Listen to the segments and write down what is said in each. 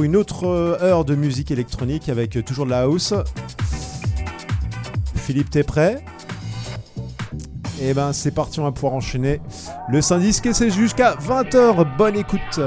Une autre euh, heure de musique électronique avec euh, toujours de la house. Philippe, t'es prêt? Eh ben c'est parti, on va pouvoir enchaîner le syndic et c'est jusqu'à 20h. Bonne écoute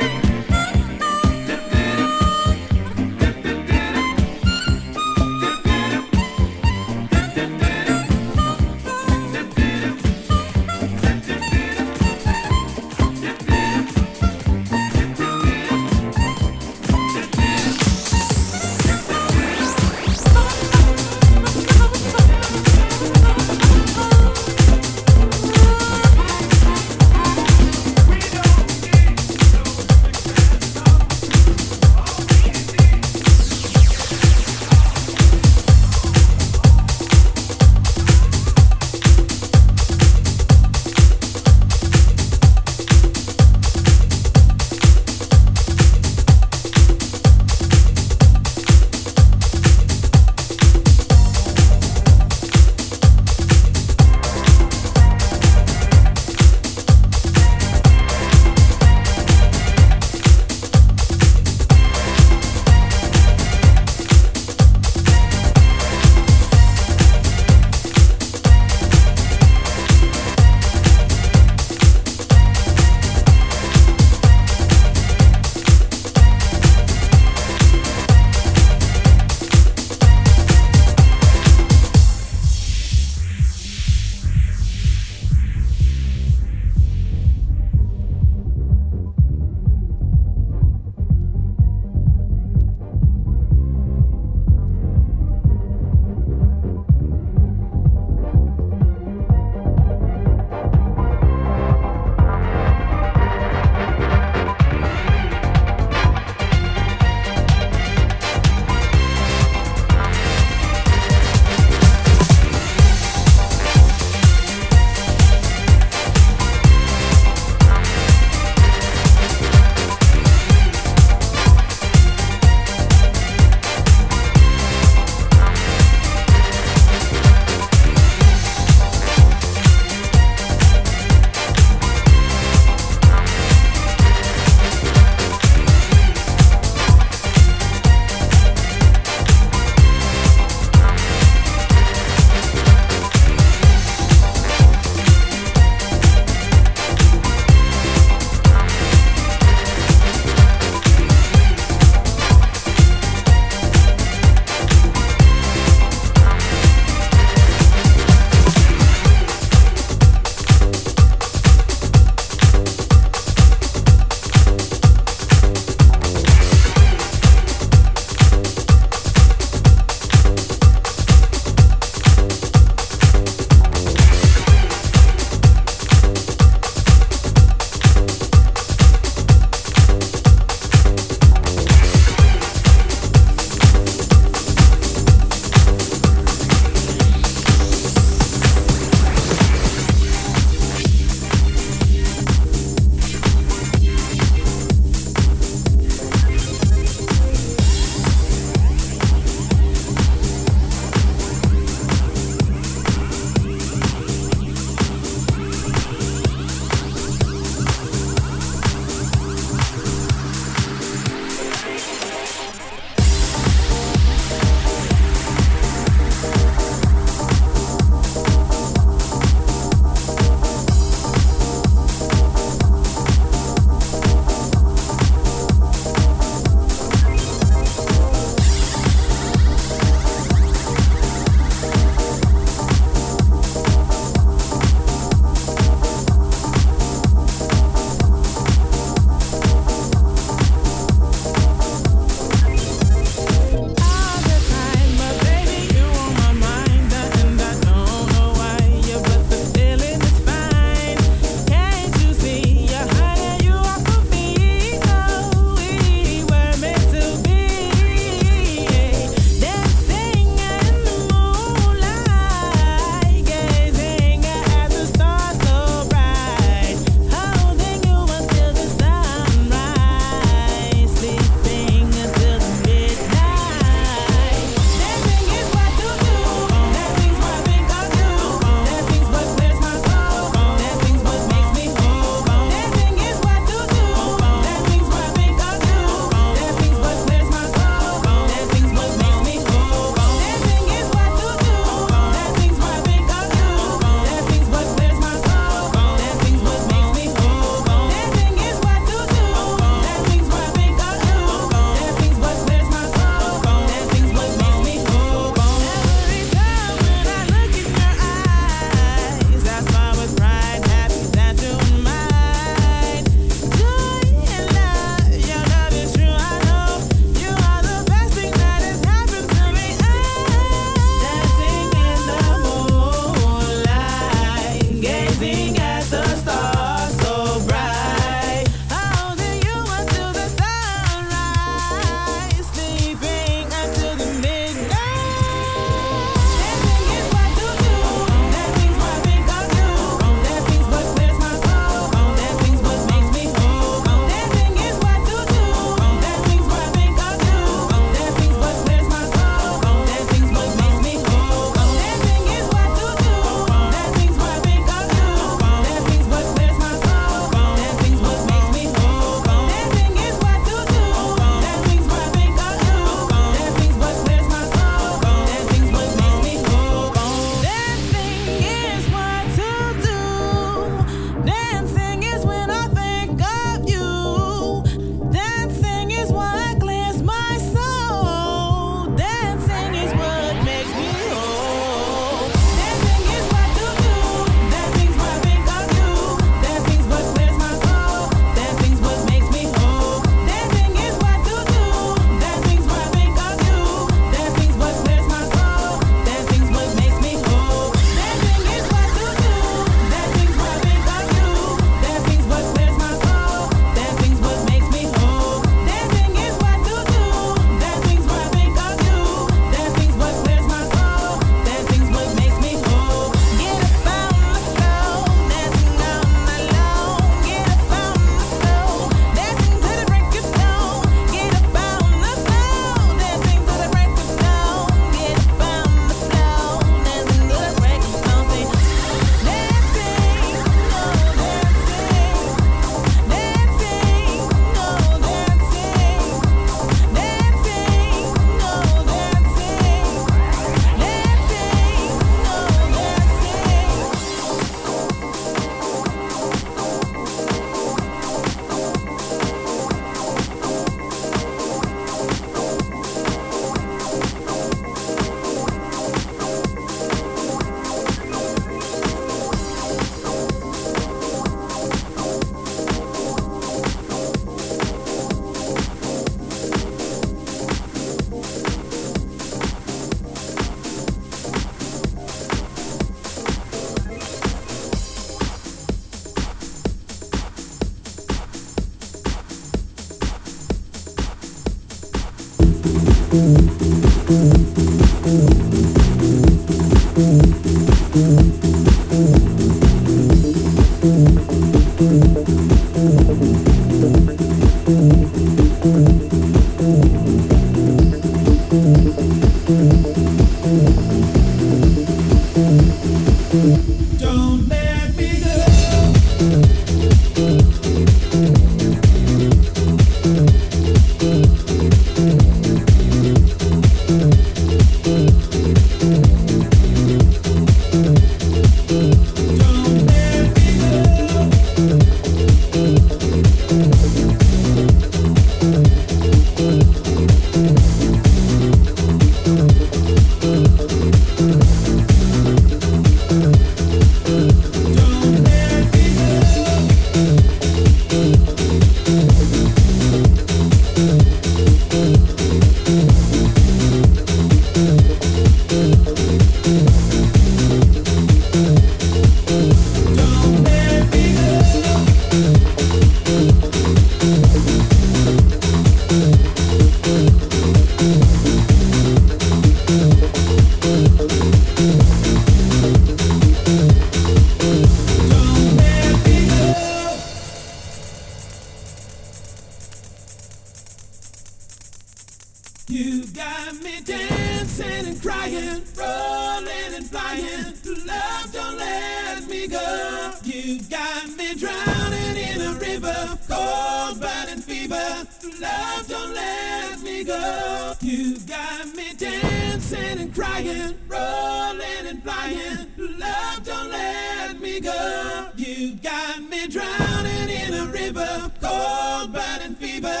crying, rolling and flying. Love, don't let me go. You got me drowning in a river, cold burning fever.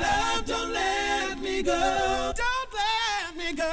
Love, don't let me go. Don't let me go.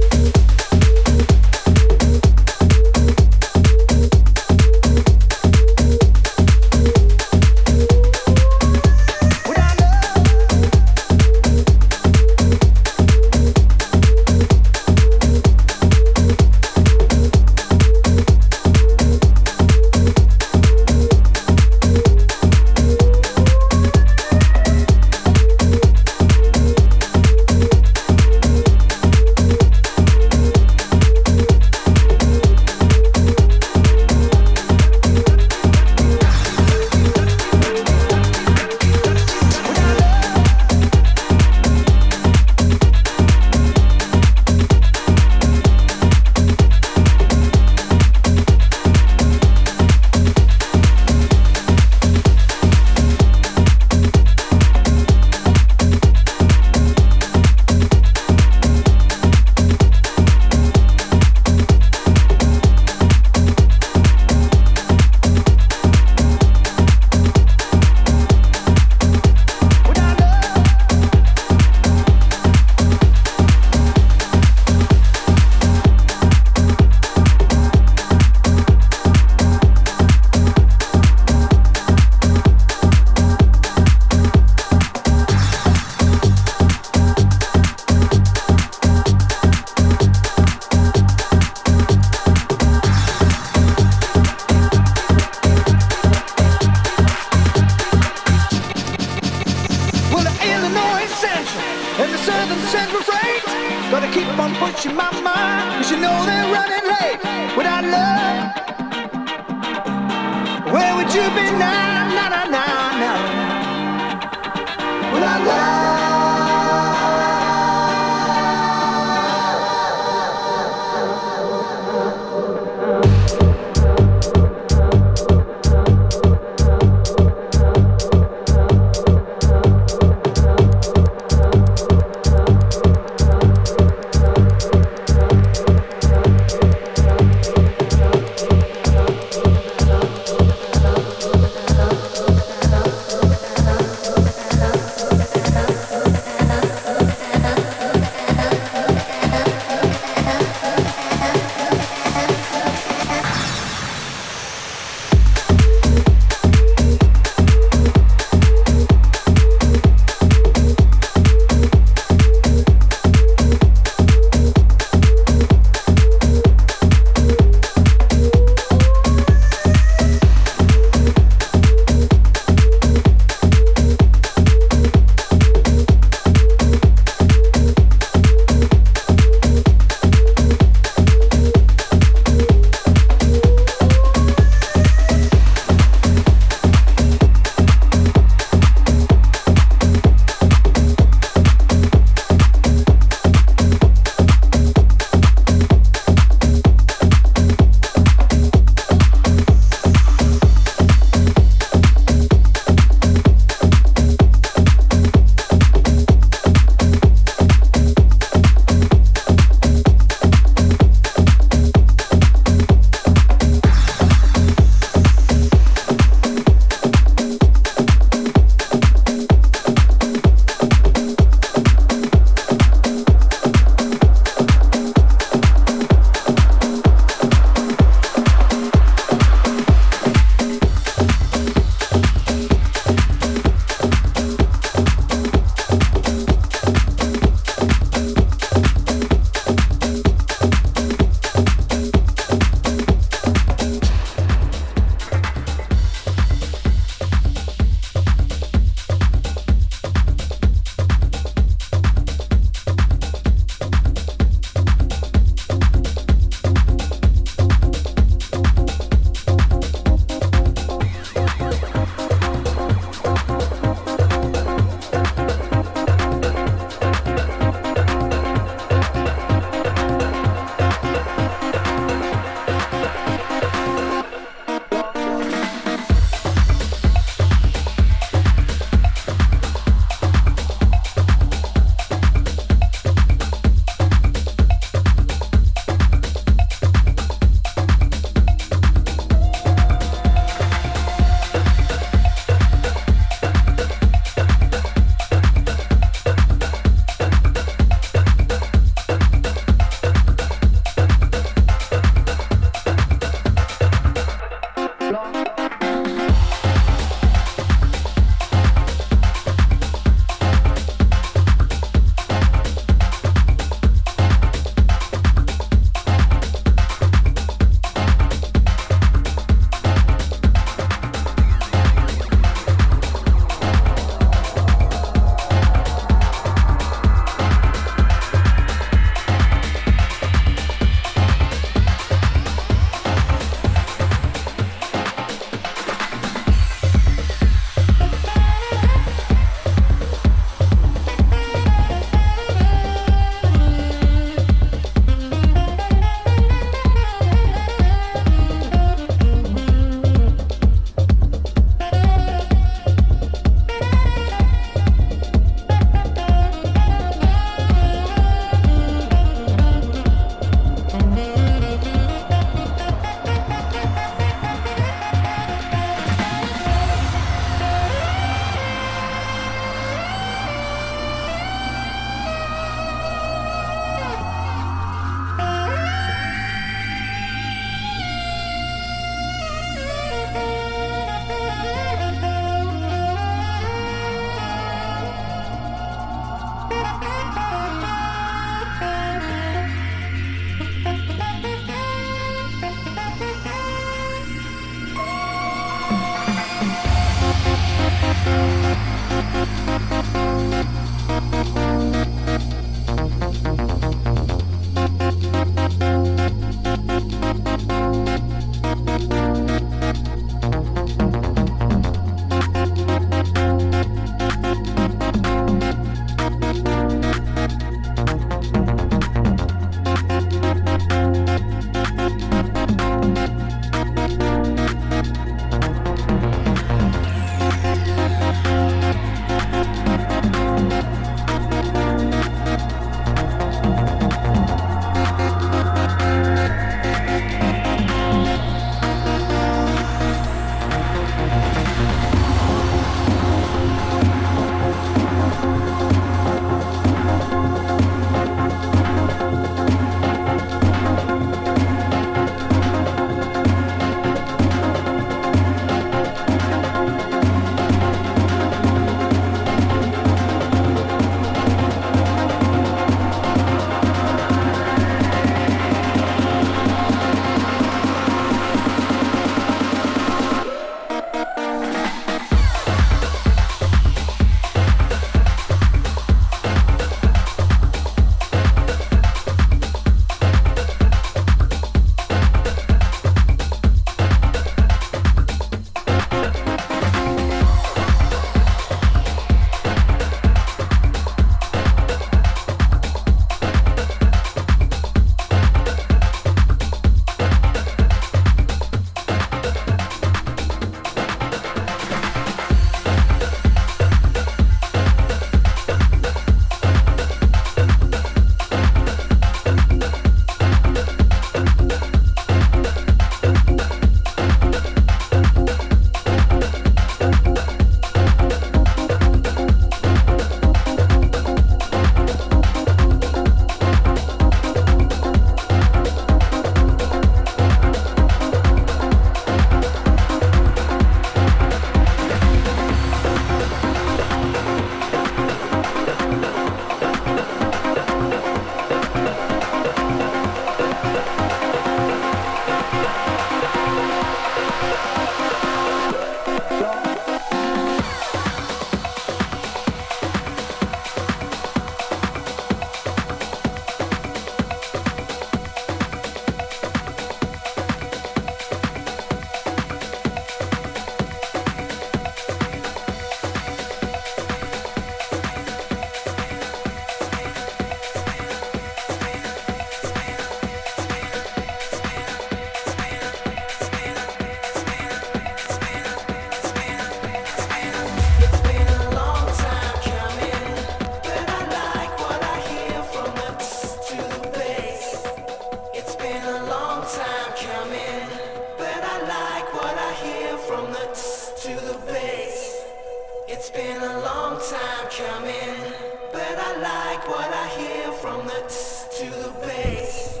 It's been a long time coming, but I like what I hear from the t to the bass.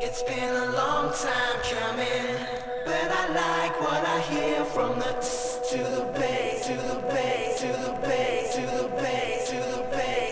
It's been a long time coming, but I like what I hear from the t to the bass, to the bass, to the bass, to the bass, to the bass.